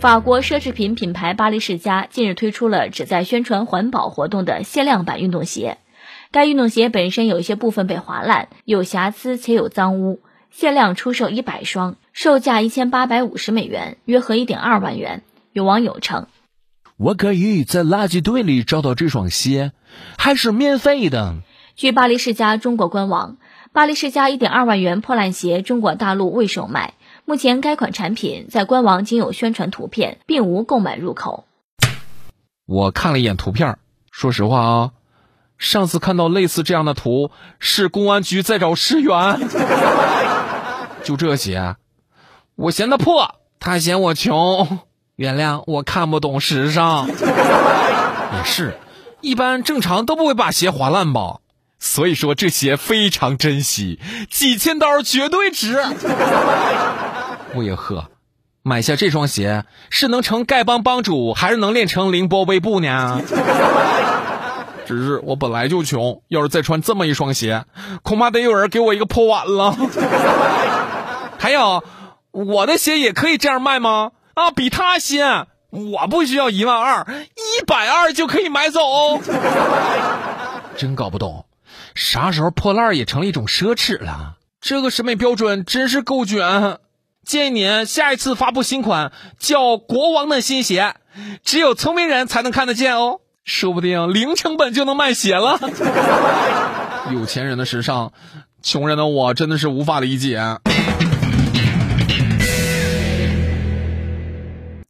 法国奢侈品品牌巴黎世家近日推出了旨在宣传环保活动的限量版运动鞋。该运动鞋本身有一些部分被划烂，有瑕疵且有脏污，限量出售一百双，售价一千八百五十美元，约合一点二万元。有网友称：“我可以在垃圾堆里找到这双鞋，还是免费的。”据巴黎世家中国官网，巴黎世家一点二万元破烂鞋中国大陆未售卖。目前该款产品在官网仅有宣传图片，并无购买入口。我看了一眼图片，说实话啊。上次看到类似这样的图，是公安局在找尸源。就这些，我嫌它破，他嫌我穷。原谅我看不懂时尚。也是，一般正常都不会把鞋划烂吧？所以说这鞋非常珍惜，几千刀绝对值。为何买下这双鞋是能成丐帮帮主，还是能练成凌波微步呢？只是我本来就穷，要是再穿这么一双鞋，恐怕得有人给我一个破碗了。还有，我的鞋也可以这样卖吗？啊，比他新，我不需要一万二，一百二就可以买走。真搞不懂，啥时候破烂也成了一种奢侈了？这个审美标准真是够卷。建议您下一次发布新款叫“国王的新鞋”，只有聪明人才能看得见哦。说不定零成本就能卖鞋了。有钱人的时尚，穷人的我真的是无法理解。